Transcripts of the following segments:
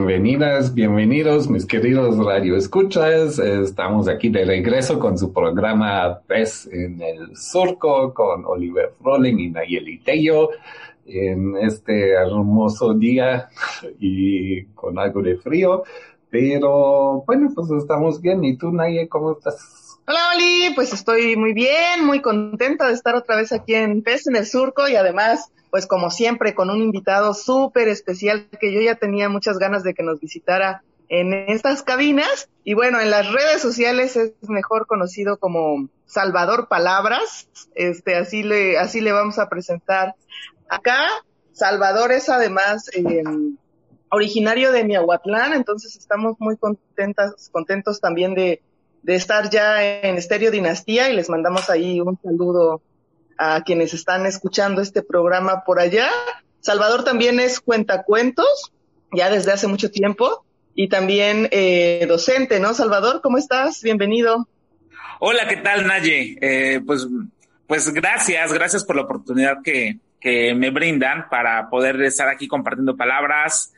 Bienvenidas, bienvenidos, mis queridos radioescuchas. Estamos aquí de regreso con su programa Pez en el Surco con Oliver Froling y Nayeli Tello en este hermoso día y con algo de frío. Pero bueno, pues estamos bien. ¿Y tú, Nayeli, cómo estás? Hola, Oli. Pues estoy muy bien, muy contenta de estar otra vez aquí en Pez en el Surco y además pues como siempre, con un invitado súper especial que yo ya tenía muchas ganas de que nos visitara en estas cabinas. Y bueno, en las redes sociales es mejor conocido como Salvador Palabras. Este, así le, así le vamos a presentar acá. Salvador es además eh, originario de Miahuatlán, entonces estamos muy contentas, contentos también de, de estar ya en Estéreo Dinastía y les mandamos ahí un saludo a quienes están escuchando este programa por allá. Salvador también es cuentacuentos, ya desde hace mucho tiempo, y también eh, docente, ¿no? Salvador, ¿cómo estás? Bienvenido. Hola, ¿qué tal, Naye? Eh, pues, pues gracias, gracias por la oportunidad que, que me brindan para poder estar aquí compartiendo palabras,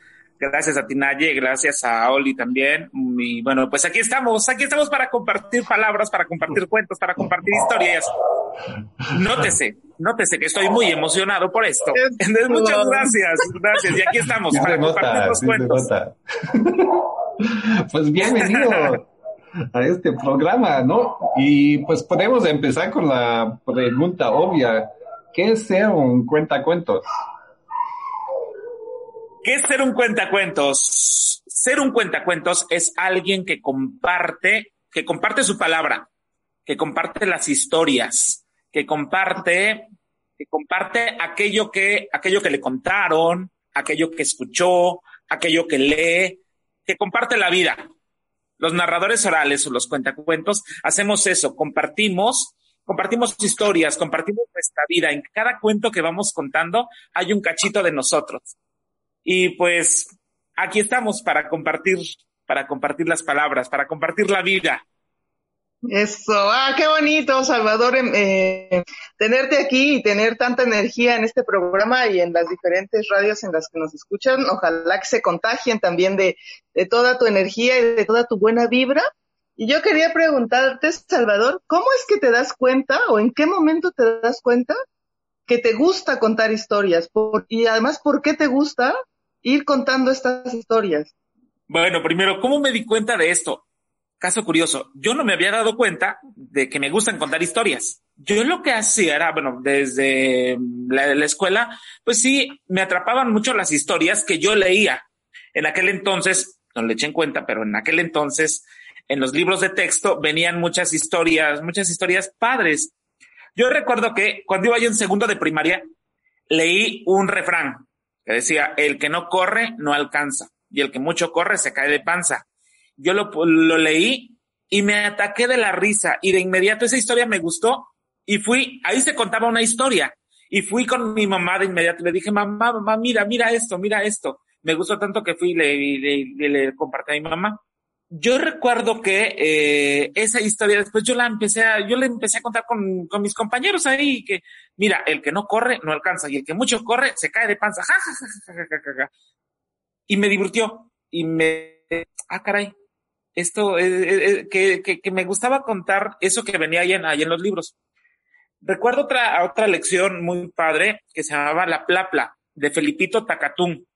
Gracias a ti, Naye, gracias a Oli también. Y bueno, pues aquí estamos, aquí estamos para compartir palabras, para compartir cuentos, para compartir historias. Nótese, nótese que estoy muy emocionado por esto. Muchas gracias, gracias. Y aquí estamos para compartir los cuentos. Pues bienvenido a este programa, ¿no? Y pues podemos empezar con la pregunta obvia. ¿Qué es ser un cuentacuentos? ¿Qué es ser un cuentacuentos? Ser un cuentacuentos es alguien que comparte, que comparte su palabra, que comparte las historias, que comparte, que comparte aquello que, aquello que le contaron, aquello que escuchó, aquello que lee, que comparte la vida. Los narradores orales o los cuentacuentos hacemos eso, compartimos, compartimos historias, compartimos nuestra vida. En cada cuento que vamos contando hay un cachito de nosotros. Y pues aquí estamos para compartir, para compartir las palabras, para compartir la vida. Eso, ah, qué bonito, Salvador, em, eh, tenerte aquí y tener tanta energía en este programa y en las diferentes radios en las que nos escuchan. Ojalá que se contagien también de, de toda tu energía y de toda tu buena vibra. Y yo quería preguntarte, Salvador, ¿cómo es que te das cuenta o en qué momento te das cuenta que te gusta contar historias? Por, y además, ¿por qué te gusta? Ir contando estas historias? Bueno, primero, ¿cómo me di cuenta de esto? Caso curioso, yo no me había dado cuenta de que me gustan contar historias. Yo lo que hacía era, bueno, desde la, la escuela, pues sí, me atrapaban mucho las historias que yo leía. En aquel entonces, no le eché en cuenta, pero en aquel entonces, en los libros de texto venían muchas historias, muchas historias padres. Yo recuerdo que cuando iba yo en segundo de primaria, leí un refrán que decía, el que no corre no alcanza y el que mucho corre se cae de panza. Yo lo, lo leí y me ataqué de la risa y de inmediato esa historia me gustó y fui, ahí se contaba una historia y fui con mi mamá de inmediato y le dije, mamá, mamá, mira, mira esto, mira esto. Me gustó tanto que fui y le, le, le compartí a mi mamá yo recuerdo que eh, esa historia después yo la empecé a, yo le empecé a contar con, con, mis compañeros ahí que, mira, el que no corre no alcanza y el que mucho corre se cae de panza. Y me divirtió y me, ah, caray, esto, eh, eh, que, que, que, me gustaba contar eso que venía ahí en, ahí en los libros. Recuerdo otra, otra lección muy padre que se llamaba La Plapla de Felipito Tacatún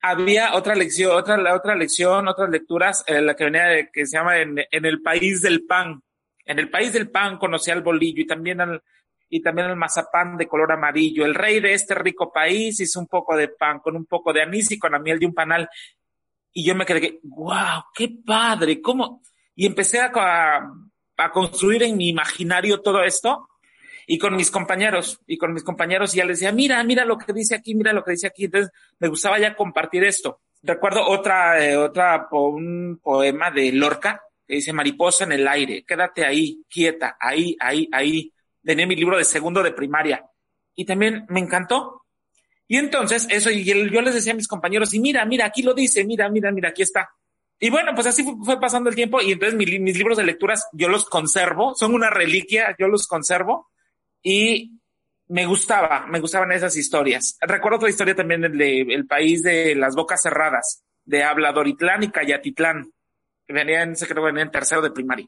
había otra lección, otra, otra lección, otras lecturas, eh, la que venía de, que se llama en, el país del pan. En el país del pan conocí al bolillo y también al, y también al mazapán de color amarillo. El rey de este rico país hizo un poco de pan con un poco de anís y con la miel de un panal. Y yo me quedé, wow, qué padre, cómo. Y empecé a, a, a construir en mi imaginario todo esto y con mis compañeros, y con mis compañeros, y ya les decía, mira, mira lo que dice aquí, mira lo que dice aquí. Entonces, me gustaba ya compartir esto. Recuerdo otra, eh, otra, un poema de Lorca, que dice mariposa en el aire, quédate ahí, quieta, ahí, ahí, ahí. Tenía mi libro de segundo de primaria. Y también me encantó. Y entonces, eso, y yo les decía a mis compañeros, y mira, mira, aquí lo dice, mira, mira, mira, aquí está. Y bueno, pues así fue, pasando el tiempo y entonces mis, libros de lecturas yo los conservo, son una reliquia, yo los conservo y me gustaba, me gustaban esas historias. Recuerdo otra historia también del de, el país de las bocas cerradas, de Habladoritlán y Cayatitlán, que venían, se creo que venían en tercero de primaria.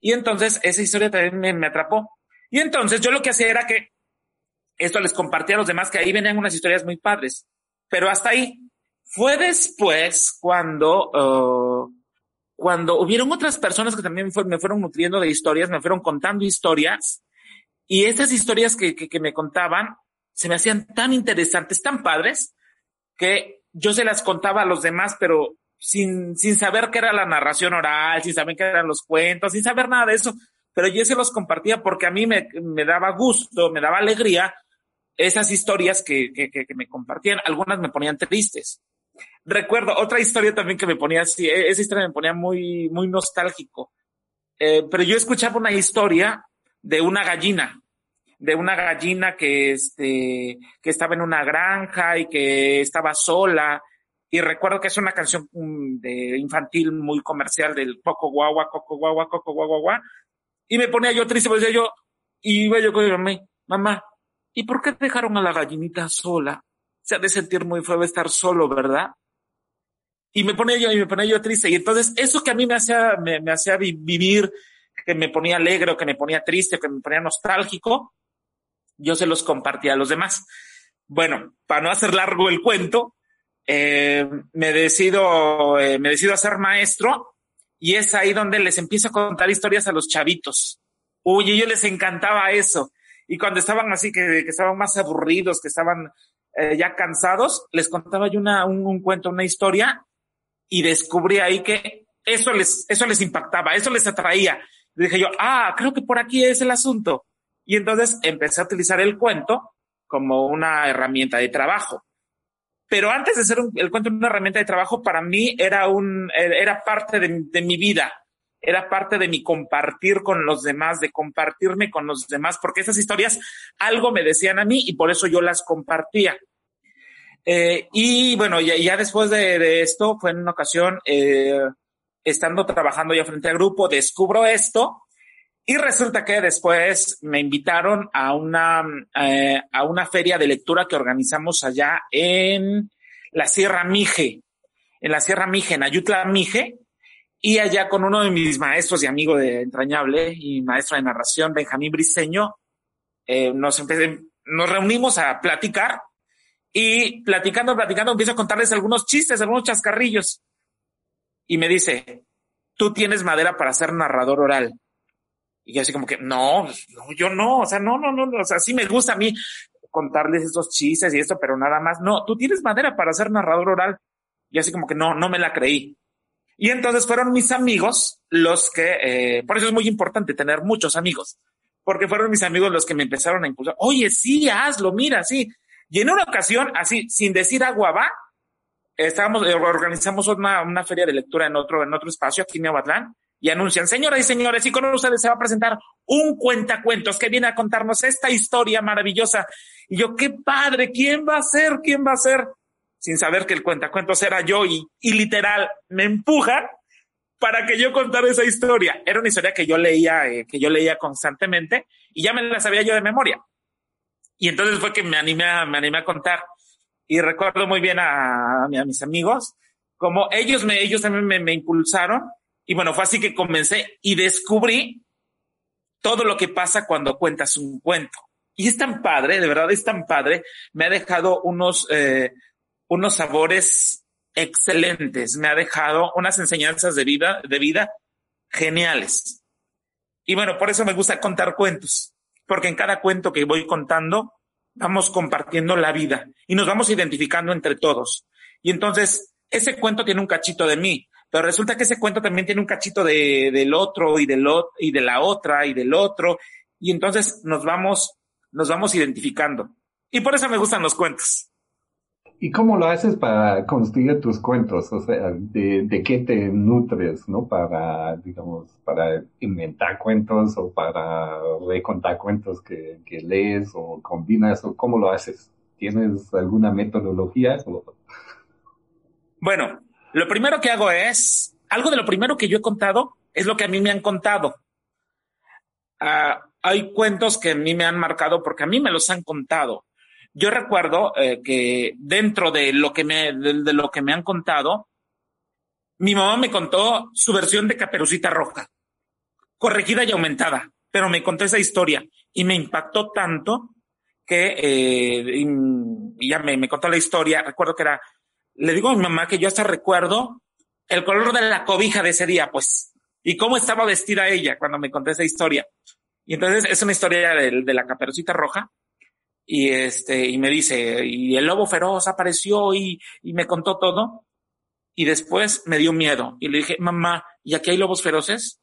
Y entonces esa historia también me, me atrapó. Y entonces yo lo que hacía era que esto les compartía a los demás, que ahí venían unas historias muy padres. Pero hasta ahí. Fue después cuando, uh, cuando hubieron otras personas que también me fueron nutriendo de historias, me fueron contando historias. Y esas historias que, que, me contaban se me hacían tan interesantes, tan padres, que yo se las contaba a los demás, pero sin, sin saber qué era la narración oral, sin saber qué eran los cuentos, sin saber nada de eso. Pero yo se los compartía porque a mí me, me daba gusto, me daba alegría esas historias que, que, que, me compartían. Algunas me ponían tristes. Recuerdo otra historia también que me ponía así, e, esa historia me ponía muy, muy nostálgico. Eh, pero yo escuchaba una historia de una gallina, de una gallina que, este, que estaba en una granja y que estaba sola. Y recuerdo que es una canción mm, de infantil muy comercial del coco guagua, coco guagua, coco guagua, guagua. Y me ponía yo triste, pues decía yo, y iba yo con mi mamá, ¿y por qué dejaron a la gallinita sola? Se ha de sentir muy feo estar solo, ¿verdad? Y me ponía yo, y me ponía yo triste. Y entonces, eso que a mí me hacía, me, me hacía vivir, que me ponía alegre, o que me ponía triste, que me ponía nostálgico, yo se los compartía a los demás. Bueno, para no hacer largo el cuento, eh, me decido, eh, me decido a ser maestro y es ahí donde les empiezo a contar historias a los chavitos. Uy, ellos les encantaba eso. Y cuando estaban así, que, que estaban más aburridos, que estaban eh, ya cansados, les contaba yo una, un, un, cuento, una historia y descubrí ahí que eso les, eso les impactaba, eso les atraía. Dije yo, ah, creo que por aquí es el asunto. Y entonces empecé a utilizar el cuento como una herramienta de trabajo. Pero antes de ser el cuento una herramienta de trabajo, para mí era un, era parte de, de mi vida era parte de mi compartir con los demás, de compartirme con los demás, porque esas historias algo me decían a mí y por eso yo las compartía. Eh, y bueno, ya, después de, de, esto, fue en una ocasión, eh, estando trabajando ya frente al grupo, descubro esto y resulta que después me invitaron a una, eh, a una feria de lectura que organizamos allá en la Sierra Mije, en la Sierra Mije, en Ayutla Mije, y allá con uno de mis maestros y amigo de entrañable y maestro de narración, Benjamín Briseño, eh, nos, nos reunimos a platicar y platicando, platicando, empiezo a contarles algunos chistes, algunos chascarrillos. Y me dice, tú tienes madera para ser narrador oral. Y yo así como que, no, no, yo no, o sea, no, no, no, o sea, sí me gusta a mí contarles esos chistes y esto, pero nada más, no, tú tienes madera para ser narrador oral. Y así como que no, no me la creí. Y entonces fueron mis amigos los que, eh, por eso es muy importante tener muchos amigos, porque fueron mis amigos los que me empezaron a impulsar. Oye, sí, hazlo, mira, sí. Y en una ocasión, así, sin decir agua va, estábamos, eh, organizamos una, una feria de lectura en otro, en otro espacio aquí en Aguatlán y anuncian, señoras y señores, y con ustedes se va a presentar un cuentacuentos que viene a contarnos esta historia maravillosa. Y yo, qué padre, ¿quién va a ser? ¿Quién va a ser? sin saber que el cuentacuentos era yo y, y literal me empuja para que yo contara esa historia. Era una historia que yo leía, eh, que yo leía constantemente y ya me la sabía yo de memoria. Y entonces fue que me animé a, me animé a contar. Y recuerdo muy bien a, mis amigos, como ellos me, ellos también me, me impulsaron. Y bueno, fue así que comencé y descubrí todo lo que pasa cuando cuentas un cuento. Y es tan padre, de verdad es tan padre. Me ha dejado unos, eh, unos sabores excelentes, me ha dejado unas enseñanzas de vida, de vida geniales. Y bueno, por eso me gusta contar cuentos, porque en cada cuento que voy contando vamos compartiendo la vida y nos vamos identificando entre todos. Y entonces, ese cuento tiene un cachito de mí, pero resulta que ese cuento también tiene un cachito de, del otro y del otro y de la otra y del otro. Y entonces nos vamos, nos vamos identificando. Y por eso me gustan los cuentos. ¿Y cómo lo haces para construir tus cuentos? O sea, ¿de, qué te nutres, no? Para, digamos, para inventar cuentos o para recontar cuentos que, lees o combinas o cómo lo haces? ¿Tienes alguna metodología? Bueno, lo primero que hago es, algo de lo primero que yo he contado es lo que a mí me han contado. Ah, hay cuentos que a mí me han marcado porque a mí me los han contado. Yo recuerdo eh, que dentro de lo que me, de, lo que me han contado, mi mamá me contó su versión de Caperucita Roja, corregida y aumentada, pero me contó esa historia y me impactó tanto que eh, ya me, me contó la historia. Recuerdo que era, le digo a mi mamá que yo hasta recuerdo el color de la cobija de ese día, pues, y cómo estaba vestida ella cuando me conté esa historia. Y entonces es una historia de, de la caperucita roja y este, y me dice, y el lobo feroz apareció y, y me contó todo. Y después me dio miedo y le dije, mamá, ¿y aquí hay lobos feroces?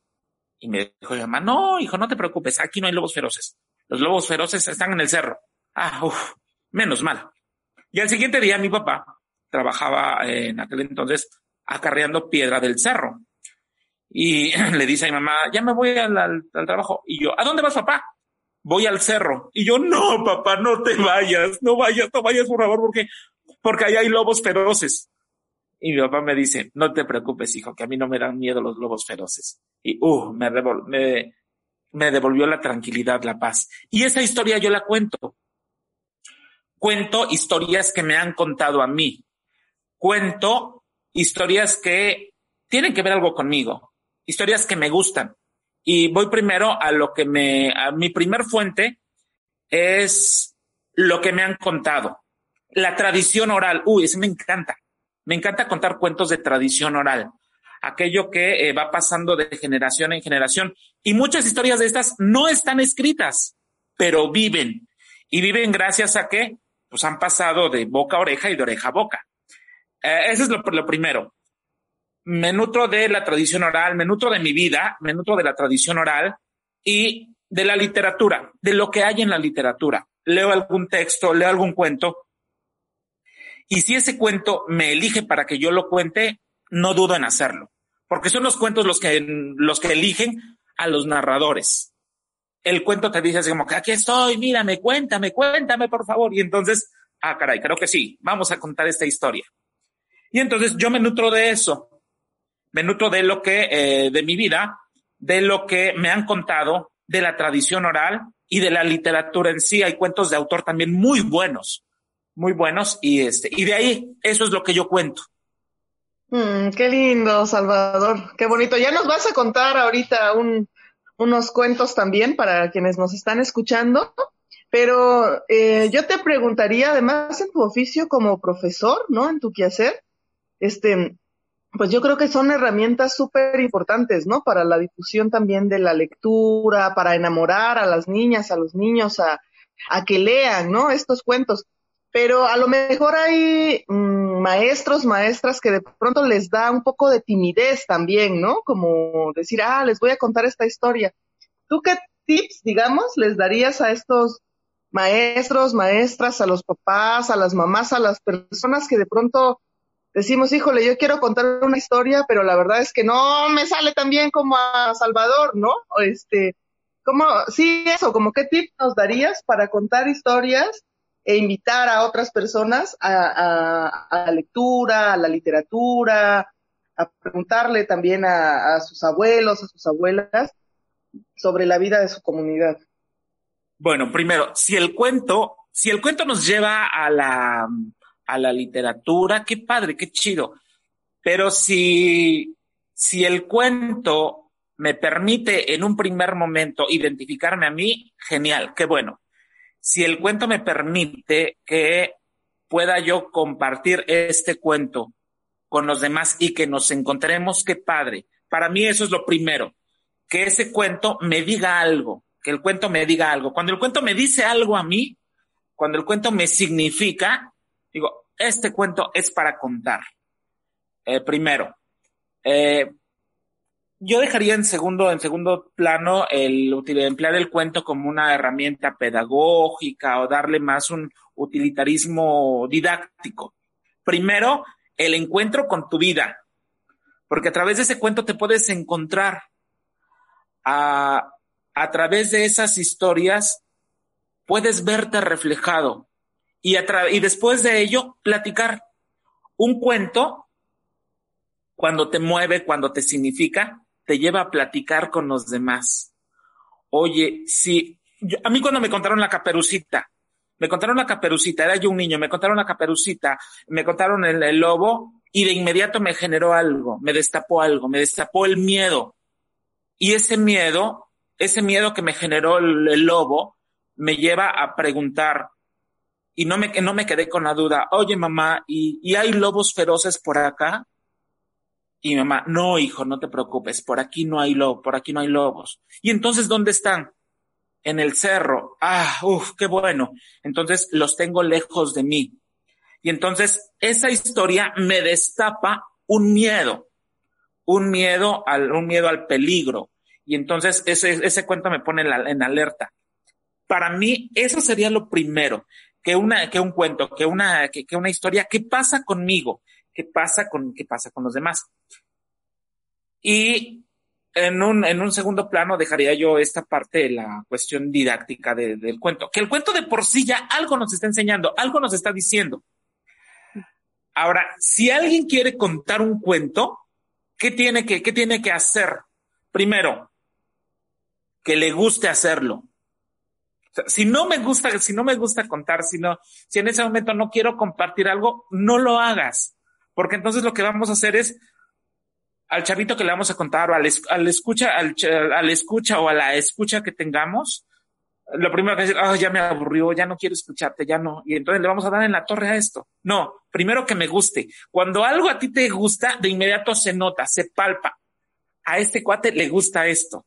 Y me dijo, mamá, no, hijo, no te preocupes, aquí no hay lobos feroces. Los lobos feroces están en el cerro. Ah, uff, menos mal. Y al siguiente día mi papá trabajaba en aquel entonces acarreando piedra del cerro. Y le dice a mi mamá, ya me voy al, al trabajo. Y yo, ¿a dónde vas, papá? Voy al cerro. Y yo, no, papá, no te vayas, no vayas, no vayas, por favor, porque, porque ahí hay lobos feroces. Y mi papá me dice, no te preocupes, hijo, que a mí no me dan miedo los lobos feroces. Y, uh, me, me, me devolvió la tranquilidad, la paz. Y esa historia yo la cuento. Cuento historias que me han contado a mí. Cuento historias que tienen que ver algo conmigo. Historias que me gustan. Y voy primero a lo que me, a mi primer fuente es lo que me han contado. La tradición oral. Uy, eso me encanta. Me encanta contar cuentos de tradición oral. Aquello que eh, va pasando de generación en generación. Y muchas historias de estas no están escritas, pero viven. Y viven gracias a que pues han pasado de boca a oreja y de oreja a boca. Eh, eso es lo, lo primero me nutro de la tradición oral, me nutro de mi vida, me nutro de la tradición oral y de la literatura, de lo que hay en la literatura. Leo algún texto, leo algún cuento y si ese cuento me elige para que yo lo cuente, no dudo en hacerlo, porque son los cuentos los que, los que eligen a los narradores. El cuento te dice así como que aquí estoy, mírame, cuéntame, cuéntame, por favor. Y entonces, ah, caray, creo que sí, vamos a contar esta historia. Y entonces yo me nutro de eso me nutro de lo que, eh, de mi vida, de lo que me han contado, de la tradición oral y de la literatura en sí. Hay cuentos de autor también muy buenos, muy buenos, y este, y de ahí, eso es lo que yo cuento. Mm, qué lindo, Salvador, qué bonito. Ya nos vas a contar ahorita un, unos cuentos también para quienes nos están escuchando. Pero eh, yo te preguntaría, además, en tu oficio como profesor, ¿no? En tu quehacer, este, pues yo creo que son herramientas súper importantes, ¿no? Para la difusión también de la lectura, para enamorar a las niñas, a los niños, a, a que lean, ¿no? Estos cuentos. Pero a lo mejor hay mm, maestros, maestras que de pronto les da un poco de timidez también, ¿no? Como decir, ah, les voy a contar esta historia. ¿Tú qué tips, digamos, les darías a estos maestros, maestras, a los papás, a las mamás, a las personas que de pronto decimos, híjole, yo quiero contar una historia, pero la verdad es que no me sale tan bien como a Salvador, ¿no? Este, ¿cómo, sí, eso, como qué tip nos darías para contar historias e invitar a otras personas a, la lectura, a la literatura, a preguntarle también a, a sus abuelos, a sus abuelas sobre la vida de su comunidad? Bueno, primero, si el cuento, si el cuento nos lleva a la, a la literatura, qué padre, qué chido. Pero si, si el cuento me permite en un primer momento identificarme a mí, genial, qué bueno. Si el cuento me permite que pueda yo compartir este cuento con los demás y que nos encontremos, qué padre. Para mí eso es lo primero, que ese cuento me diga algo, que el cuento me diga algo. Cuando el cuento me dice algo a mí, cuando el cuento me significa, Digo, este cuento es para contar. Eh, primero, eh, yo dejaría en segundo, en segundo plano el emplear el cuento como una herramienta pedagógica o darle más un utilitarismo didáctico. Primero, el encuentro con tu vida, porque a través de ese cuento te puedes encontrar. A, a través de esas historias puedes verte reflejado y, después de ello platicar. Un cuento, cuando te mueve, cuando te significa, te lleva a platicar con los demás. Oye, si a mí cuando me contaron la caperucita, me contaron la caperucita, era yo un niño, me contaron la caperucita, me contaron el, lobo y de inmediato me generó algo, me destapó algo, me destapó el miedo. Y ese miedo, ese miedo que me generó el, lobo, me lleva a preguntar, y no me, no me quedé con la duda, oye mamá, ¿y, ¿y hay lobos feroces por acá? Y mamá, no, hijo, no te preocupes, por aquí no hay lobo, por aquí no hay lobos. Y entonces, ¿dónde están? En el cerro. Ah, uff, qué bueno. Entonces los tengo lejos de mí. Y entonces esa historia me destapa un miedo, un miedo al, un miedo al peligro. Y entonces ese, ese cuento me pone en, alerta. Para mí, eso sería lo primero, que una, que un cuento, que una, que, que una historia, ¿qué pasa conmigo? ¿Qué pasa con, qué pasa con los demás? Y en un, en un segundo plano dejaría yo esta parte de la cuestión didáctica del cuento, que el cuento de por sí ya algo nos está enseñando, algo nos está diciendo. Ahora, si alguien quiere contar un cuento, ¿qué tiene que, qué tiene que hacer? Primero, que le guste hacerlo. Si no me gusta, si no me gusta contar, si no, si en ese momento no quiero compartir algo, no lo hagas. Porque entonces lo que vamos a hacer es al chavito que le vamos a contar o al, escucha, al, escucha o a la escucha que tengamos, lo primero que decir, oh, ya me aburrió, ya no quiero escucharte, ya no. Y entonces le vamos a dar en la torre a esto. No, primero que me guste. Cuando algo a ti te gusta, de inmediato se nota, se palpa. A este cuate le gusta esto.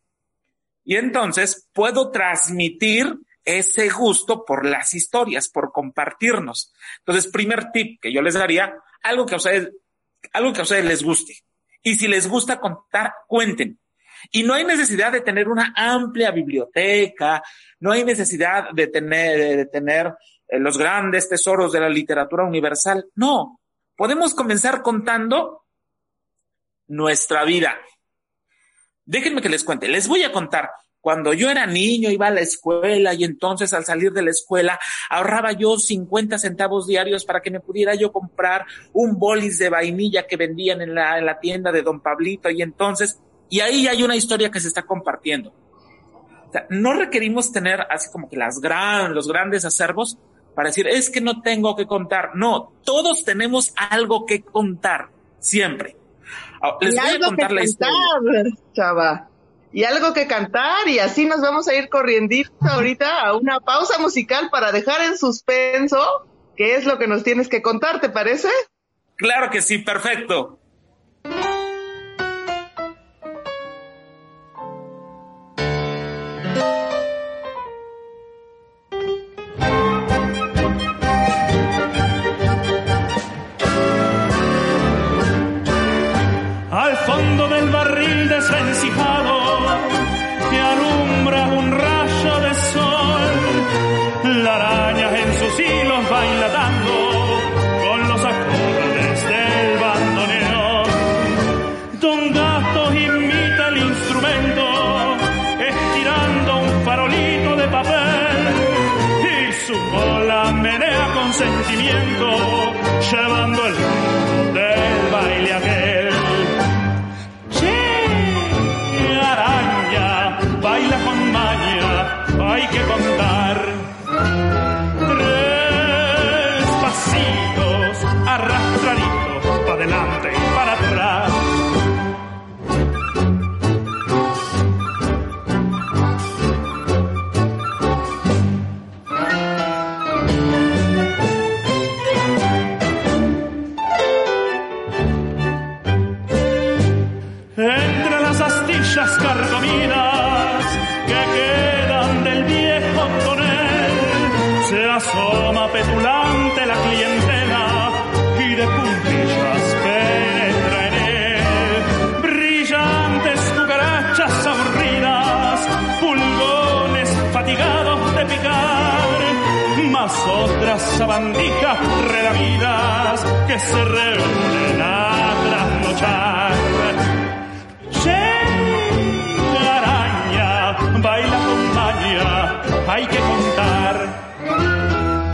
Y entonces puedo transmitir ese gusto por las historias, por compartirnos. Entonces, primer tip que yo les daría, algo que a ustedes, algo que a ustedes les guste. Y si les gusta contar, cuenten. Y no hay necesidad de tener una amplia biblioteca, no hay necesidad de tener, de tener eh, los grandes tesoros de la literatura universal. No, podemos comenzar contando nuestra vida. Déjenme que les cuente, les voy a contar cuando yo era niño, iba a la escuela y entonces al salir de la escuela ahorraba yo 50 centavos diarios para que me pudiera yo comprar un bolis de vainilla que vendían en la, en la tienda de Don Pablito y entonces, y ahí hay una historia que se está compartiendo. O sea, no requerimos tener así como que las gran, los grandes acervos para decir, es que no tengo que contar. No, todos tenemos algo que contar, siempre. Ah, les voy a contar la historia. Chava y algo que cantar y así nos vamos a ir corriendo ahorita a una pausa musical para dejar en suspenso qué es lo que nos tienes que contar, ¿te parece? Claro que sí, perfecto. andar. Sabandijas redamidas que se reúnen a trasnochar. Llega araña, baila con maña, hay que contar.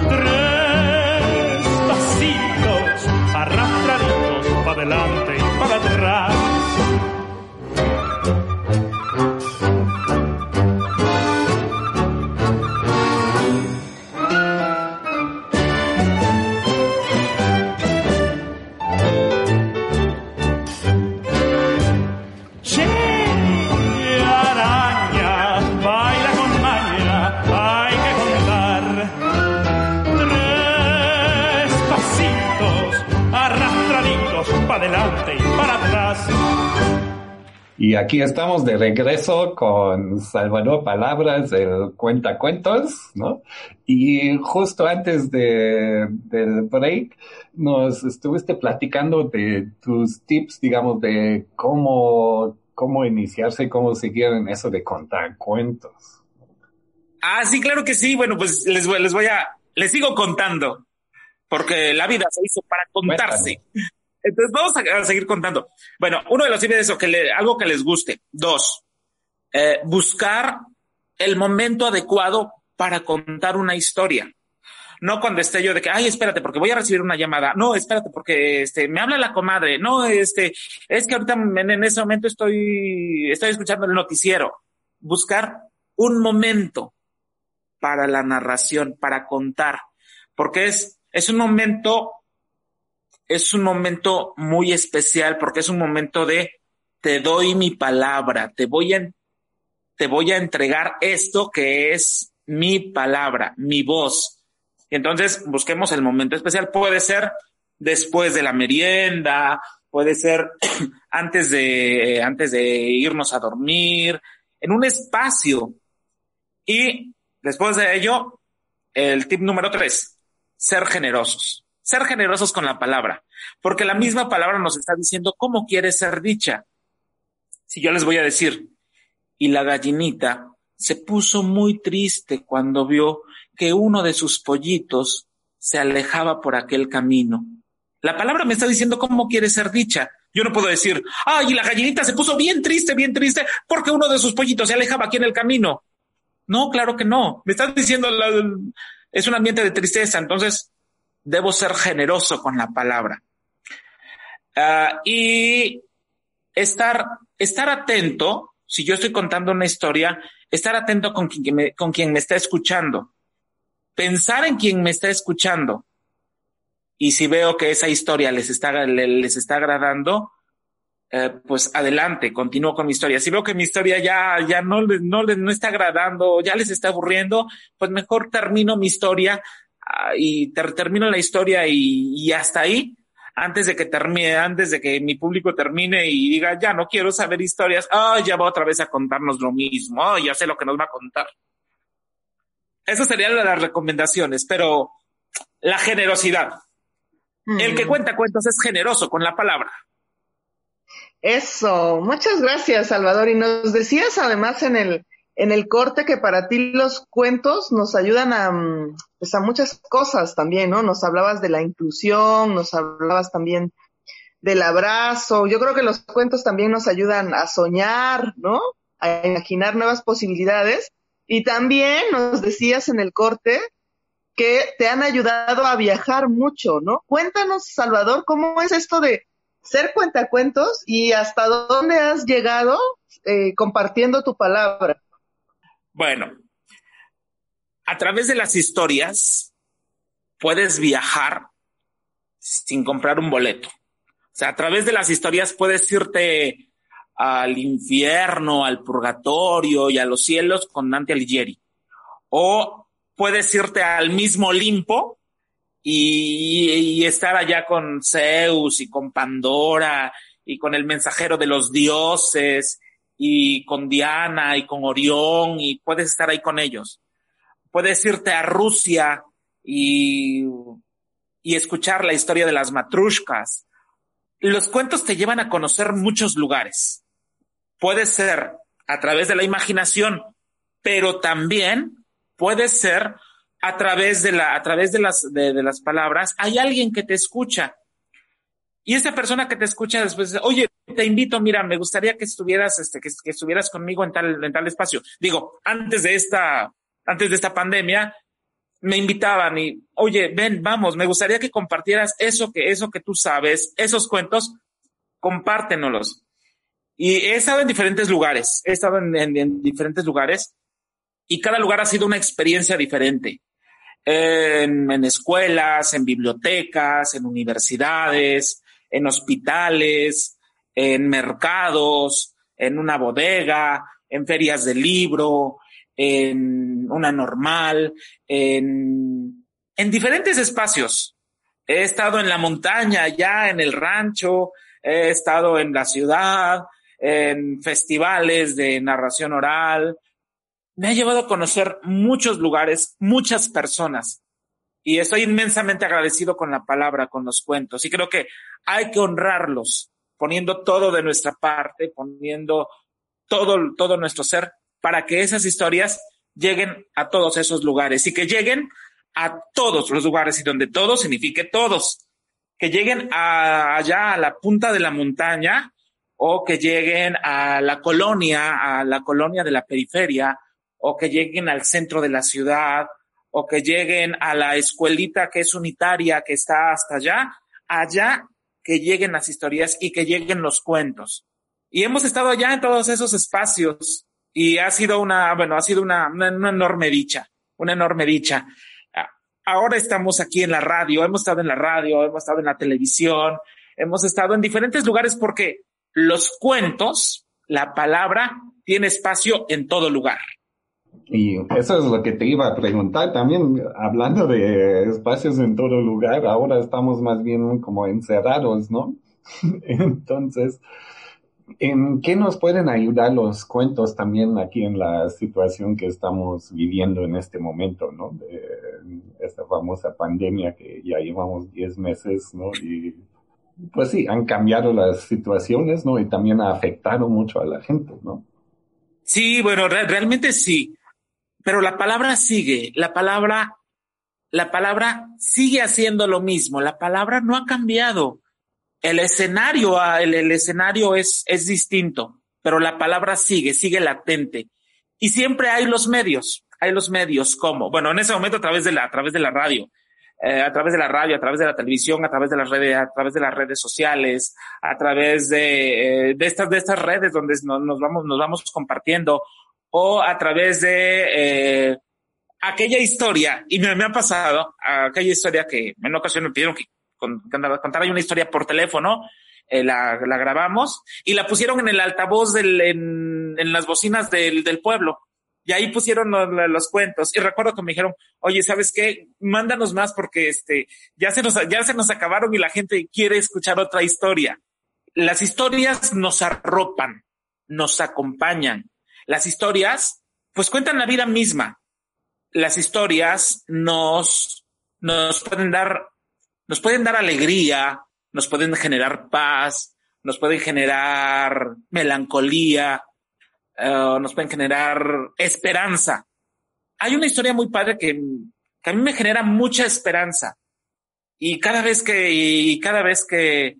Tres pasitos arrastraditos para adelante y para atrás. Y aquí estamos de regreso con Salvador Palabras, el cuentacuentos, ¿no? Y justo antes de, del break, nos estuviste platicando de tus tips, digamos, de cómo, cómo iniciarse y cómo seguir en eso de contar cuentos. Ah, sí, claro que sí. Bueno, pues les voy, les voy a, les sigo contando, porque la vida se hizo para contarse. Entonces vamos a, seguir contando. Bueno, uno de los tips es eso, que algo que les guste. Dos, eh, buscar el momento adecuado para contar una historia. No cuando esté yo de que, ay, espérate, porque voy a recibir una llamada. No, espérate, porque este, me habla la comadre. No, este, es que ahorita en, en ese momento estoy, estoy escuchando el noticiero. Buscar un momento para la narración, para contar, porque es, es un momento es un momento muy especial porque es un momento de te doy mi palabra, te voy a, te voy a entregar esto que es mi palabra, mi voz. Entonces busquemos el momento especial. Puede ser después de la merienda, puede ser antes de, antes de irnos a dormir, en un espacio. Y después de ello, el tip número tres, ser generosos ser generosos con la palabra, porque la misma palabra nos está diciendo cómo quiere ser dicha. Si yo les voy a decir, y la gallinita se puso muy triste cuando vio que uno de sus pollitos se alejaba por aquel camino. La palabra me está diciendo cómo quiere ser dicha. Yo no puedo decir, ay, y la gallinita se puso bien triste, bien triste, porque uno de sus pollitos se alejaba aquí en el camino. No, claro que no. Me estás diciendo, la, es un ambiente de tristeza. Entonces, debo ser generoso con la palabra. Uh, y estar, estar atento, si yo estoy contando una historia, estar atento con quien me, con quien me está escuchando. Pensar en quien me está escuchando. Y si veo que esa historia les está, les está agradando, eh, pues adelante, continúo con mi historia. Si veo que mi historia ya, ya no, no, no está agradando, ya les está aburriendo, pues mejor termino mi historia y ter termino la historia y, y, hasta ahí, antes de que termine, antes de que mi público termine y diga, ya no quiero saber historias, ah, oh, ya va otra vez a contarnos lo mismo, oh, ya sé lo que nos va a contar. Esas serían las recomendaciones, pero la generosidad. Mm. El que cuenta cuentos es generoso con la palabra. Eso, muchas gracias, Salvador. Y nos decías además en el, en el corte que para ti los cuentos nos ayudan a, pues a muchas cosas también, ¿no? Nos hablabas de la inclusión, nos hablabas también del abrazo. Yo creo que los cuentos también nos ayudan a soñar, ¿no? A imaginar nuevas posibilidades. Y también nos decías en el corte que te han ayudado a viajar mucho, ¿no? Cuéntanos, Salvador, ¿cómo es esto de ser cuentacuentos y hasta dónde has llegado eh, compartiendo tu palabra? Bueno, a través de las historias puedes viajar sin comprar un boleto. O sea, a través de las historias puedes irte al infierno, al purgatorio y a los cielos con Dante Alighieri. O puedes irte al mismo Olimpo y, y, estar allá con Zeus y con Pandora y con el mensajero de los dioses y con Diana y con Orión y puedes estar ahí con ellos. Puedes irte a Rusia y, y escuchar la historia de las matrushkas. Los cuentos te llevan a conocer muchos lugares. Puede ser a través de la imaginación, pero también puede ser a través de la, a través de las, de, las palabras, hay alguien que te escucha. Y esa persona que te escucha después dice, oye, te invito, mira, me gustaría que estuvieras, este, que, que, estuvieras conmigo en tal, en tal espacio. Digo, antes de esta, antes de esta pandemia, me invitaban y, oye, ven, vamos, me gustaría que compartieras eso que, eso que tú sabes, esos cuentos, compártenoslos. Y he estado en diferentes lugares, he estado en diferentes lugares y cada lugar ha sido una experiencia diferente en, escuelas, en bibliotecas, en universidades, en hospitales, en mercados, en una bodega, en ferias de libro, en una normal, en, en diferentes espacios. He estado en la montaña, ya en el rancho, he estado en la ciudad, en festivales de narración oral, me ha llevado a conocer muchos lugares, muchas personas. Y estoy inmensamente agradecido con la palabra, con los cuentos. Y creo que hay que honrarlos, poniendo todo de nuestra parte, poniendo todo, todo nuestro ser, para que esas historias lleguen a todos esos lugares y que lleguen a todos los lugares y donde todo signifique todos. Que lleguen a, allá a la punta de la montaña o que lleguen a la colonia, a la colonia de la periferia, o que lleguen al centro de la ciudad, o que lleguen a la escuelita que es unitaria, que está hasta allá, allá que lleguen las historias y que lleguen los cuentos. Y hemos estado allá en todos esos espacios y ha sido una, bueno, ha sido una, una, enorme dicha, una enorme dicha. Ahora estamos aquí en la radio, hemos estado en la radio, hemos estado en la televisión, hemos estado en diferentes lugares porque los cuentos, la palabra, tiene espacio en todo lugar. Y eso es lo que te iba a preguntar también, hablando de espacios en todo lugar, ahora estamos más bien como encerrados, ¿no? Entonces, ¿en qué nos pueden ayudar los cuentos también aquí en la situación que estamos viviendo en este momento, ¿no? Esta famosa pandemia que ya llevamos 10 meses, ¿no? Y pues sí, han cambiado las situaciones, ¿no? Y también ha afectado mucho a la gente, ¿no? Sí, bueno, realmente sí pero la palabra sigue, la palabra, la palabra sigue haciendo lo mismo, la palabra no ha cambiado. El escenario, ah, el, escenario es, es distinto, pero la palabra sigue, sigue latente. Y siempre hay los medios, hay los medios como, bueno, en ese momento a través de la, a través de la radio, eh, a través de la radio, a través de la televisión, a través de las redes, a través de las redes sociales, a través de, eh, estas, de estas redes donde nos, vamos, nos vamos compartiendo o a través de eh, aquella historia, y me, ha pasado, aquella historia que en ocasión me pidieron que, contara una historia por teléfono, eh, la, grabamos y la pusieron en el altavoz del, en, las bocinas del, del pueblo. Y ahí pusieron los, cuentos. Y recuerdo que me dijeron, oye, ¿sabes qué? Mándanos más porque este, ya se nos, ya se nos acabaron y la gente quiere escuchar otra historia. Las historias nos arropan, nos acompañan, las historias, pues cuentan la vida misma. Las historias nos, nos pueden dar, nos pueden dar alegría, nos pueden generar paz, nos pueden generar melancolía, eh, nos pueden generar esperanza. Hay una historia muy padre que, que, a mí me genera mucha esperanza. Y cada vez que, y cada vez que,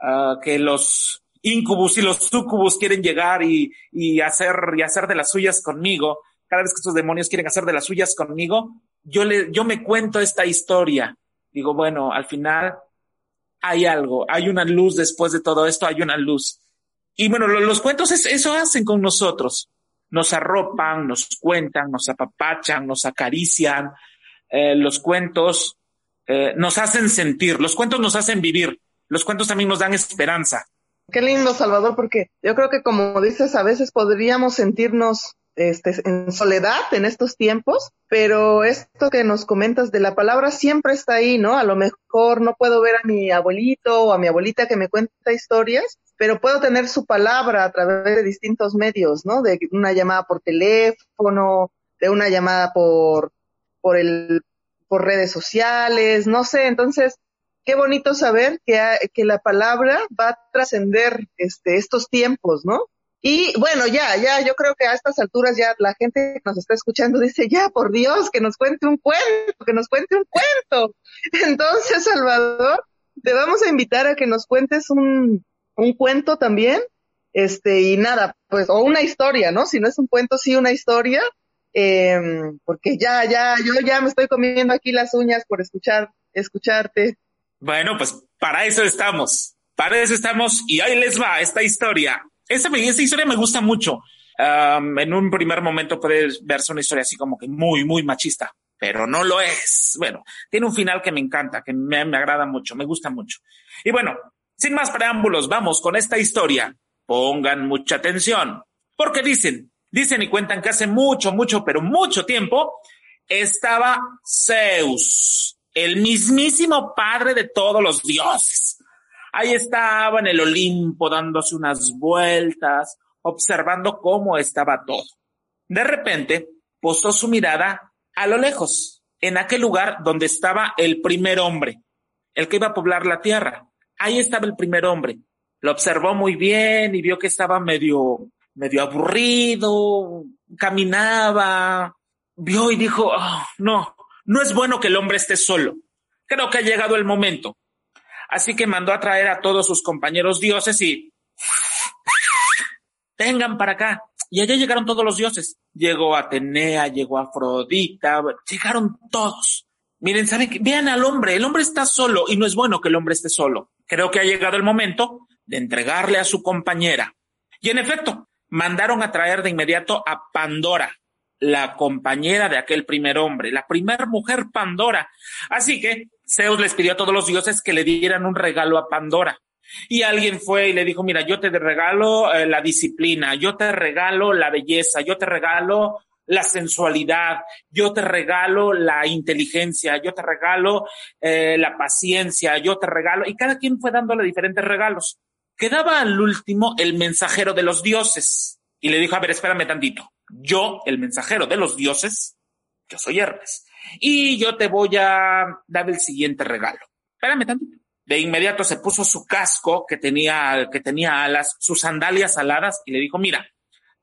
uh, que los, incubus y los sucubus quieren llegar y, y, hacer, y hacer de las suyas conmigo, cada vez que estos demonios quieren hacer de las suyas conmigo, yo, le, yo me cuento esta historia. Digo, bueno, al final hay algo, hay una luz después de todo esto, hay una luz. Y bueno, los, cuentos eso hacen con nosotros. Nos arropan, nos cuentan, nos apapachan, nos acarician. Eh, los cuentos eh, nos hacen sentir, los cuentos nos hacen vivir, los cuentos también nos dan esperanza. Qué lindo, Salvador, porque yo creo que como dices, a veces podríamos sentirnos este, en soledad en estos tiempos, pero esto que nos comentas de la palabra siempre está ahí, ¿no? A lo mejor no puedo ver a mi abuelito o a mi abuelita que me cuenta historias, pero puedo tener su palabra a través de distintos medios, ¿no? De una llamada por teléfono, de una llamada por, por el, por redes sociales, no sé, entonces qué bonito saber que, que la palabra va a trascender este, estos tiempos, ¿no? Y bueno, ya, ya, yo creo que a estas alturas ya la gente que nos está escuchando dice, ya, por Dios, que nos cuente un cuento, que nos cuente un cuento. Entonces, Salvador, te vamos a invitar a que nos cuentes un, un cuento también. Este, y nada, pues, o una historia, ¿no? Si no es un cuento, sí una historia. Eh, porque ya, ya, yo ya me estoy comiendo aquí las uñas por escuchar, escucharte. Bueno, pues para eso estamos. Para eso estamos. Y ahí les va esta historia. Esta, esta historia me gusta mucho. En un primer momento puede verse una historia así como que muy, muy machista, pero no lo es. Bueno, tiene un final que me encanta, que me, me agrada mucho, me gusta mucho. Y bueno, sin más preámbulos, vamos con esta historia. Pongan mucha atención, porque dicen, dicen y cuentan que hace mucho, mucho, pero mucho tiempo estaba Zeus, el mismísimo padre de todos los dioses. Ahí estaba en el Olimpo dándose unas vueltas, observando cómo estaba todo. De repente, posó su mirada a lo lejos, en aquel lugar donde estaba el primer hombre, el que iba a poblar la tierra. Ahí estaba el primer hombre. Lo observó muy bien y vio que estaba medio, medio aburrido, caminaba, vio y dijo, oh, no, no es bueno que el hombre esté solo. Creo que ha llegado el momento. Así que mandó a traer a todos sus compañeros dioses y vengan para acá. Y allá llegaron todos los dioses. Llegó Atenea, llegó Afrodita, llegaron todos. Miren, saben que vean al hombre, el hombre está solo y no es bueno que el hombre esté solo. Creo que ha llegado el momento de entregarle a su compañera. Y en efecto, mandaron a traer de inmediato a Pandora, la compañera de aquel primer hombre, la primer mujer Pandora. Así que Zeus les pidió a todos los dioses que le dieran un regalo a Pandora. Y alguien fue y le dijo, mira, yo te regalo eh, la disciplina, yo te regalo la belleza, yo te regalo la sensualidad, yo te regalo la inteligencia, yo te regalo eh, la paciencia, yo te regalo, y cada quien fue dándole diferentes regalos. Quedaba al último el mensajero de los dioses y le dijo, a ver, espérame tantito, yo, el mensajero de los dioses, yo soy Hermes, y yo te voy a dar el siguiente regalo. Espérame tantito. De inmediato se puso su casco que tenía, que tenía alas, sus sandalias aladas y le dijo, mira,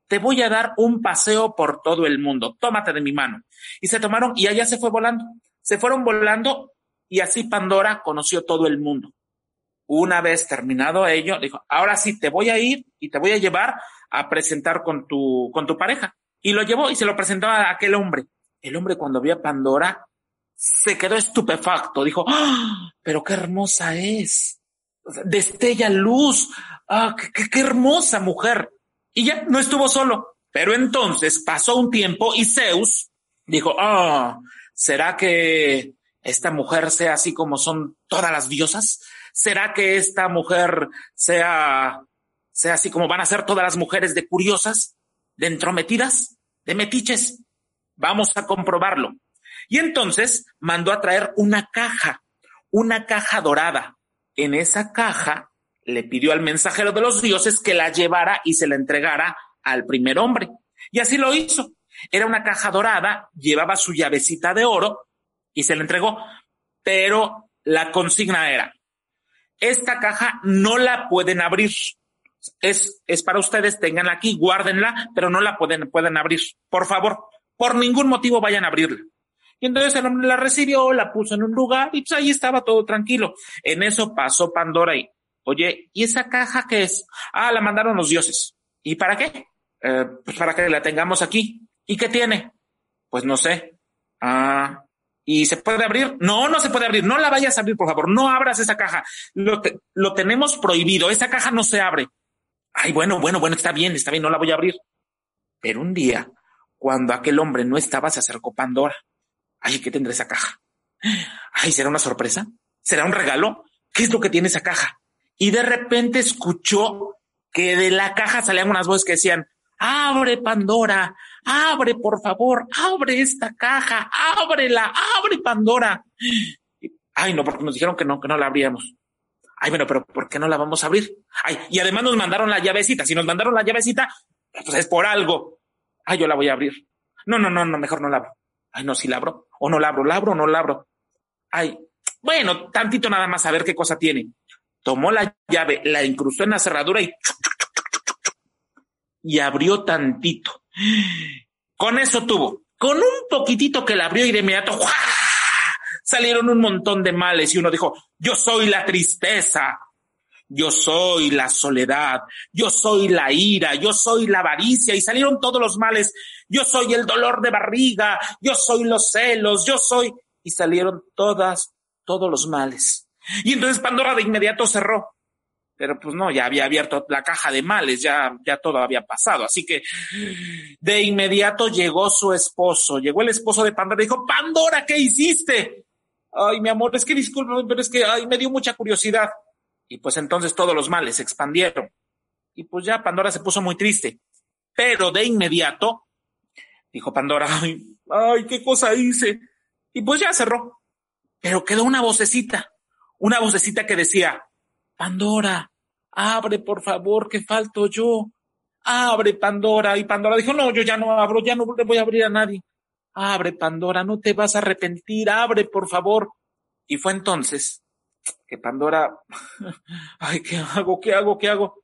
te voy a dar un paseo por todo el mundo, tómate de mi mano. Y se tomaron y allá se fue volando. Se fueron volando y así Pandora conoció todo el mundo. Una vez terminado ello, dijo, ahora sí te voy a ir y te voy a llevar a presentar con tu, con tu pareja. Y lo llevó y se lo presentó a aquel hombre. El hombre cuando vio a Pandora se quedó estupefacto. Dijo, ¡Ah! pero qué hermosa es. Destella luz. ¡Ah, qué, qué hermosa mujer! Y ya no estuvo solo. Pero entonces pasó un tiempo y Zeus dijo, ah, ¿será que esta mujer sea así como son todas las diosas? ¿Será que esta mujer sea, sea así como van a ser todas las mujeres de curiosas, de entrometidas, de metiches? Vamos a comprobarlo. Y entonces mandó a traer una caja, una caja dorada. En esa caja le pidió al mensajero de los dioses que la llevara y se la entregara al primer hombre. Y así lo hizo. Era una caja dorada, llevaba su llavecita de oro y se la entregó. Pero la consigna era, esta caja no la pueden abrir. Es, es para ustedes, tenganla aquí, guárdenla, pero no la pueden, pueden abrir. Por favor, por ningún motivo vayan a abrirla. Y entonces el hombre la recibió, la puso en un lugar y pues ahí estaba todo tranquilo. En eso pasó Pandora y, oye, ¿y esa caja qué es? Ah, la mandaron los dioses. ¿Y para qué? Eh, pues para que la tengamos aquí. ¿Y qué tiene? Pues no sé. Ah, ¿y se puede abrir? No, no se puede abrir. No la vayas a abrir, por favor. No abras esa caja. Lo, lo tenemos prohibido. Esa caja no se abre. Ay, bueno, bueno, bueno, está bien, está bien, no la voy a abrir. Pero un día, cuando aquel hombre no estaba, se acercó Pandora. Ay, ¿qué tendrá esa caja? Ay, ¿será una sorpresa? ¿Será un regalo? ¿Qué es lo que tiene esa caja? Y de repente escuchó que de la caja salían unas voces que decían, abre Pandora, abre por favor, abre esta caja, ábrela, abre Pandora. Ay, no, porque nos dijeron que no, que no la abríamos. Ay, bueno, pero ¿por qué no la vamos a abrir? Ay, y además nos mandaron la llavecita. Si nos mandaron la llavecita, pues es por algo. Ay, yo la voy a abrir. No, no, no, no, mejor no la abro. Ay, no, si la abro. O no la abro, la abro o no la abro. Ay, bueno, tantito nada más a ver qué cosa tiene. Tomó la llave, la incrustó en la cerradura y y abrió tantito. Con eso tuvo, con un poquitito que la abrió y de inmediato salieron un montón de males y uno dijo, yo soy la tristeza, yo soy la soledad, yo soy la ira, yo soy la avaricia y salieron todos los males, yo soy el dolor de barriga, yo soy los celos, yo soy y salieron todas, todos los males. Y entonces Pandora de inmediato cerró. Pero pues no, ya había abierto la caja de males, ya, ya todo había pasado. Así que de inmediato llegó su esposo, llegó el esposo de Pandora y dijo, Pandora, ¿qué hiciste? Ay, mi amor, es que disculpe, pero es que ay, me dio mucha curiosidad. Y pues entonces todos los males se expandieron. Y pues ya Pandora se puso muy triste. Pero de inmediato dijo Pandora, ay, ay, qué cosa hice. Y pues ya cerró. Pero quedó una vocecita, una vocecita que decía, Pandora, abre por favor, que falto yo. Abre Pandora. Y Pandora dijo, no, yo ya no abro, ya no le voy a abrir a nadie. Abre Pandora, no te vas a arrepentir, abre por favor. Y fue entonces que Pandora, ay, ¿qué hago? ¿Qué hago? ¿Qué hago?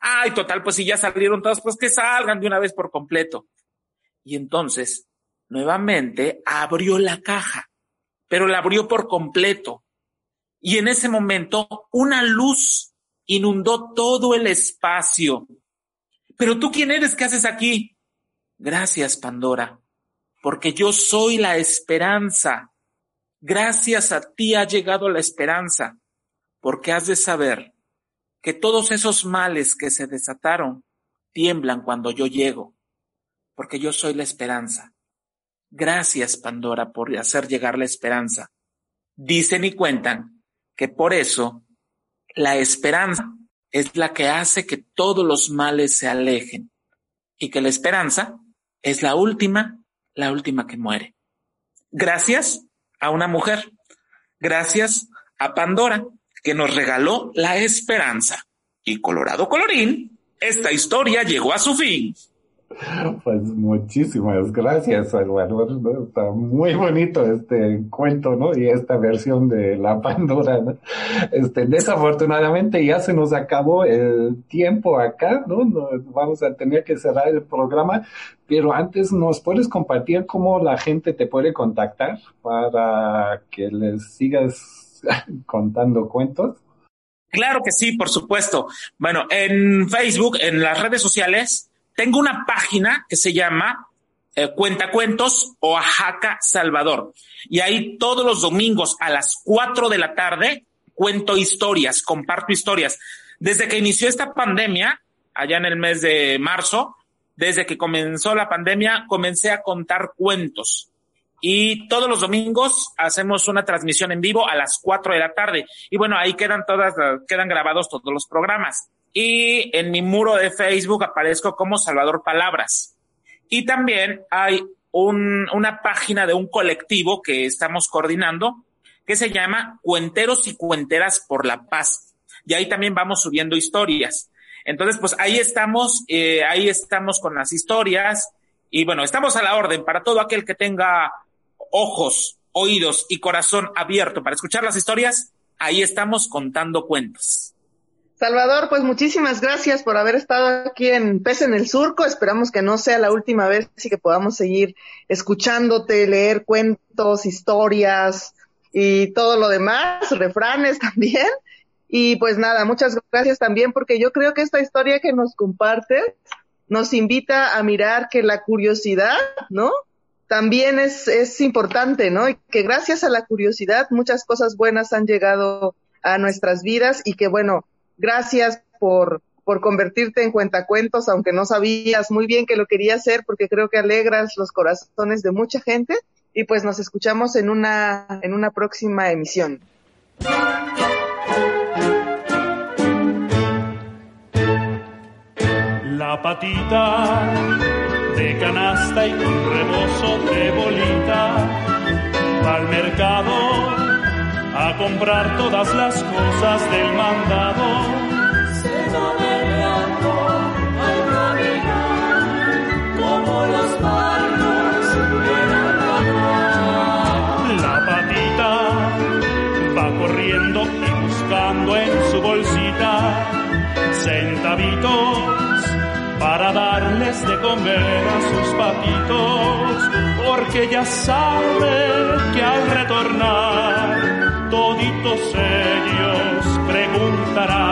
Ay, total, pues si ya salieron todas, pues que salgan de una vez por completo. Y entonces, nuevamente, abrió la caja, pero la abrió por completo. Y en ese momento, una luz inundó todo el espacio. Pero tú, ¿quién eres? ¿Qué haces aquí? Gracias, Pandora, porque yo soy la esperanza. Gracias a ti ha llegado la esperanza, porque has de saber que todos esos males que se desataron tiemblan cuando yo llego, porque yo soy la esperanza. Gracias, Pandora, por hacer llegar la esperanza. Dicen y cuentan que por eso la esperanza es la que hace que todos los males se alejen y que la esperanza es la última, la última que muere. Gracias a una mujer. Gracias a Pandora, que nos regaló la esperanza. Y Colorado Colorín, esta historia llegó a su fin. Pues muchísimas gracias, Salvador. Está muy bonito este cuento, ¿no? Y esta versión de la Pandora, ¿no? Este, desafortunadamente ya se nos acabó el tiempo acá, ¿no? Nos vamos a tener que cerrar el programa, pero antes nos puedes compartir cómo la gente te puede contactar para que les sigas contando cuentos. Claro que sí, por supuesto. Bueno, en Facebook, en las redes sociales, tengo una página que se llama eh, Cuentacuentos Oaxaca Salvador. Y ahí todos los domingos a las 4 de la tarde cuento historias, comparto historias. Desde que inició esta pandemia, allá en el mes de marzo, desde que comenzó la pandemia, comencé a contar cuentos. Y todos los domingos hacemos una transmisión en vivo a las 4 de la tarde. Y bueno, ahí quedan todas, quedan grabados todos los programas y en mi muro de Facebook aparezco como Salvador Palabras. Y también hay un, una página de un colectivo que estamos coordinando que se llama Cuenteros y Cuenteras por la Paz. Y ahí también vamos subiendo historias. Entonces, pues ahí estamos, eh, ahí estamos con las historias y bueno, estamos a la orden para todo aquel que tenga ojos, oídos y corazón abierto para escuchar las historias. Ahí estamos contando cuentos. Salvador, pues muchísimas gracias por haber estado aquí en Pez en el Surco. Esperamos que no sea la última vez y que podamos seguir escuchándote, leer cuentos, historias y todo lo demás, refranes también. Y pues nada, muchas gracias también porque yo creo que esta historia que nos compartes nos invita a mirar que la curiosidad, ¿no? También es, es importante, ¿no? Y que gracias a la curiosidad muchas cosas buenas han llegado a nuestras vidas y que bueno, Gracias por, por convertirte en cuentacuentos, aunque no sabías muy bien que lo querías hacer, porque creo que alegras los corazones de mucha gente. Y pues nos escuchamos en una, en una próxima emisión. La patita de canasta y un rebozo de bolita al mercado a comprar todas las cosas del mandado. En su bolsita centavitos para darles de comer a sus patitos, porque ya sabe que al retornar toditos ellos preguntarán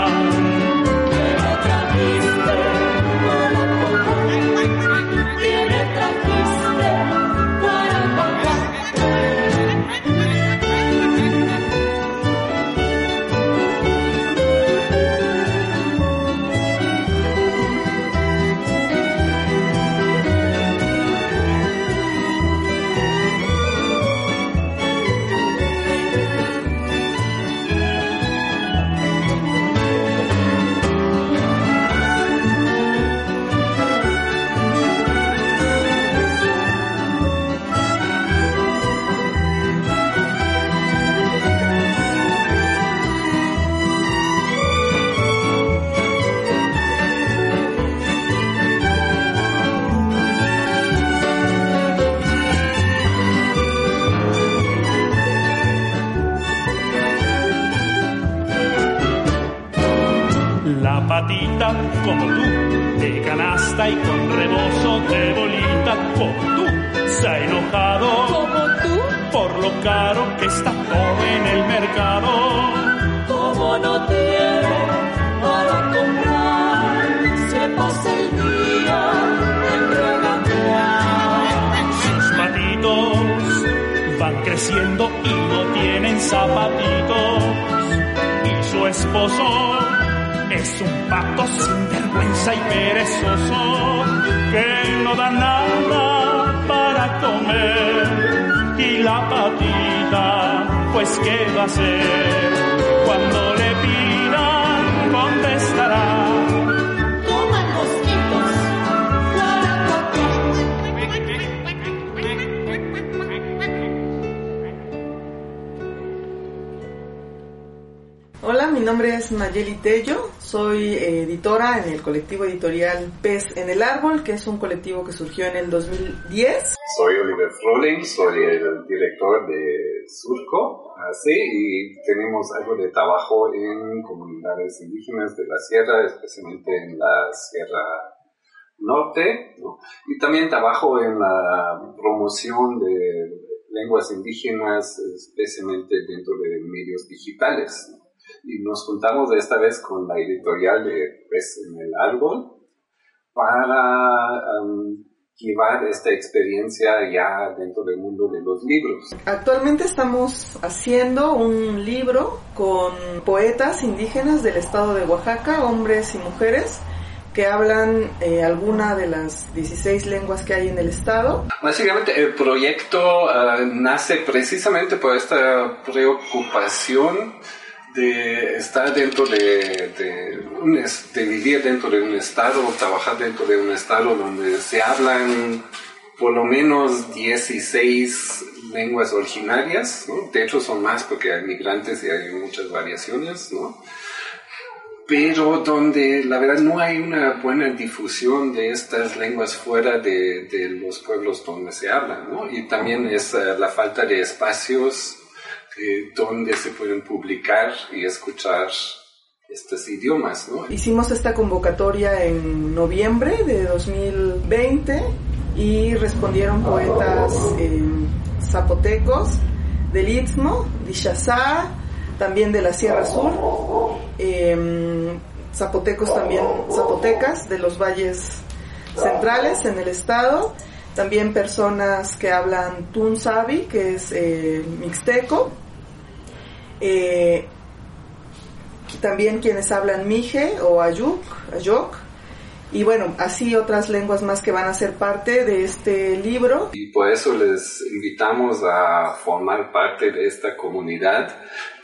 como tú, de canasta y con rebozo de bolita, como tú, se ha enojado, como tú, por lo caro que está todo en el mercado, como no tiene para comprar, se pasa el día en regatear. Sus patitos van creciendo y no tienen zapatitos, y su esposo es un pato sin vergüenza y perezoso que no da nada para comer. Y la patita, pues qué va a hacer cuando le pidan contestará mi nombre es Nayeli Tello, soy editora en el colectivo editorial Pez en el Árbol, que es un colectivo que surgió en el 2010. Soy Oliver Froling, soy el director de Surco, así, y tenemos algo de trabajo en comunidades indígenas de la sierra, especialmente en la Sierra Norte, y también trabajo en la promoción de lenguas indígenas, especialmente dentro de medios digitales y nos juntamos esta vez con la editorial de Pez en el Árbol para llevar esta experiencia ya dentro del mundo de los libros. Actualmente estamos haciendo un libro con poetas indígenas del estado de Oaxaca, hombres y mujeres, que hablan eh, alguna de las 16 lenguas que hay en el estado. Básicamente el proyecto ah, nace precisamente por esta preocupación de estar dentro de, de, vivir dentro de un estado, trabajar dentro de un estado donde se hablan por lo menos 16 lenguas originarias, de hecho son más porque hay migrantes y hay muchas variaciones, ¿no? pero donde la verdad no hay una buena difusión de estas lenguas fuera de, de los pueblos donde se hablan, ¿no? y también es eh, la falta de espacios eh, donde se pueden publicar y escuchar estos idiomas. ¿no? Hicimos esta convocatoria en noviembre de 2020 y respondieron poetas eh, zapotecos del Istmo, de también de la Sierra Sur, em, zapotecos también, zapotecas de los valles centrales en el estado, también personas que hablan Tunsabi, que es eh, mixteco, eh, también quienes hablan Mije o Ayuk, Ayok, y bueno, así otras lenguas más que van a ser parte de este libro. Y por eso les invitamos a formar parte de esta comunidad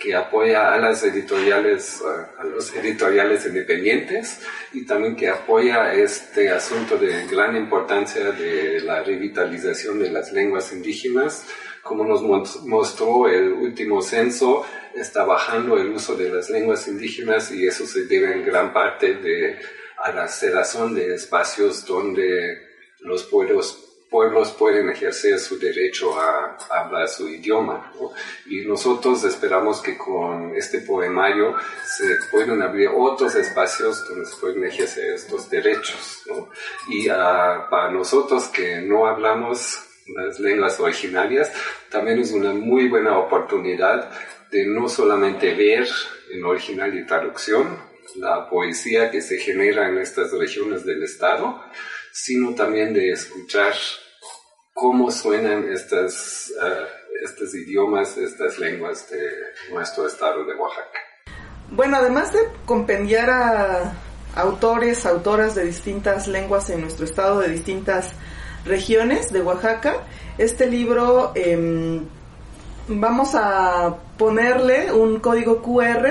que apoya a las editoriales, a los editoriales independientes y también que apoya este asunto de gran importancia de la revitalización de las lenguas indígenas. Como nos mostró el último censo, está bajando el uso de las lenguas indígenas y eso se debe en gran parte de, a la cerrazón de espacios donde los pueblos pueblos pueden ejercer su derecho a, hablar su idioma. Y nosotros esperamos que con este poemario se puedan abrir otros espacios donde se pueden ejercer estos derechos. Y ah, para nosotros que no hablamos las lenguas originarias, también es una muy buena oportunidad de no solamente ver en original y traducción la poesía que se genera en estas regiones del Estado, sino también de escuchar cómo suenan estas, uh, estos idiomas, estas lenguas de nuestro estado de Oaxaca. Bueno, además de compendiar a autores, autoras de distintas lenguas en nuestro estado, de distintas regiones de Oaxaca, este libro eh, vamos a ponerle un código QR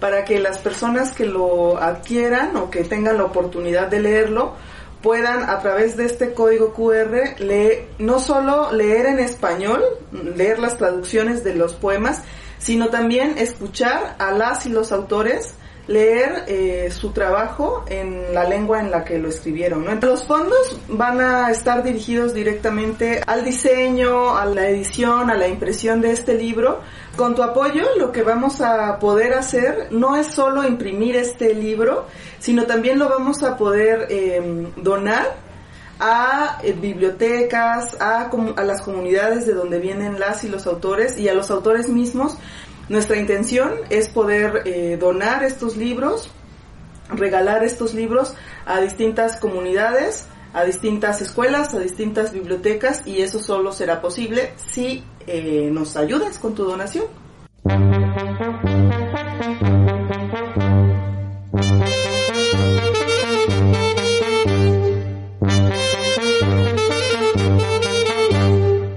para que las personas que lo adquieran o que tengan la oportunidad de leerlo puedan a través de este código QR leer, no solo leer en español, leer las traducciones de los poemas, sino también escuchar a las y los autores leer eh, su trabajo en la lengua en la que lo escribieron. Los fondos van a estar dirigidos directamente al diseño, a la edición, a la impresión de este libro. Con tu apoyo lo que vamos a poder hacer no es solo imprimir este libro, sino también lo vamos a poder eh, donar a eh, bibliotecas, a, a las comunidades de donde vienen las y los autores y a los autores mismos nuestra intención es poder eh, donar estos libros, regalar estos libros a distintas comunidades, a distintas escuelas, a distintas bibliotecas y eso solo será posible si eh, nos ayudas con tu donación.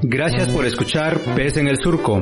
Gracias por escuchar Pez en el Surco.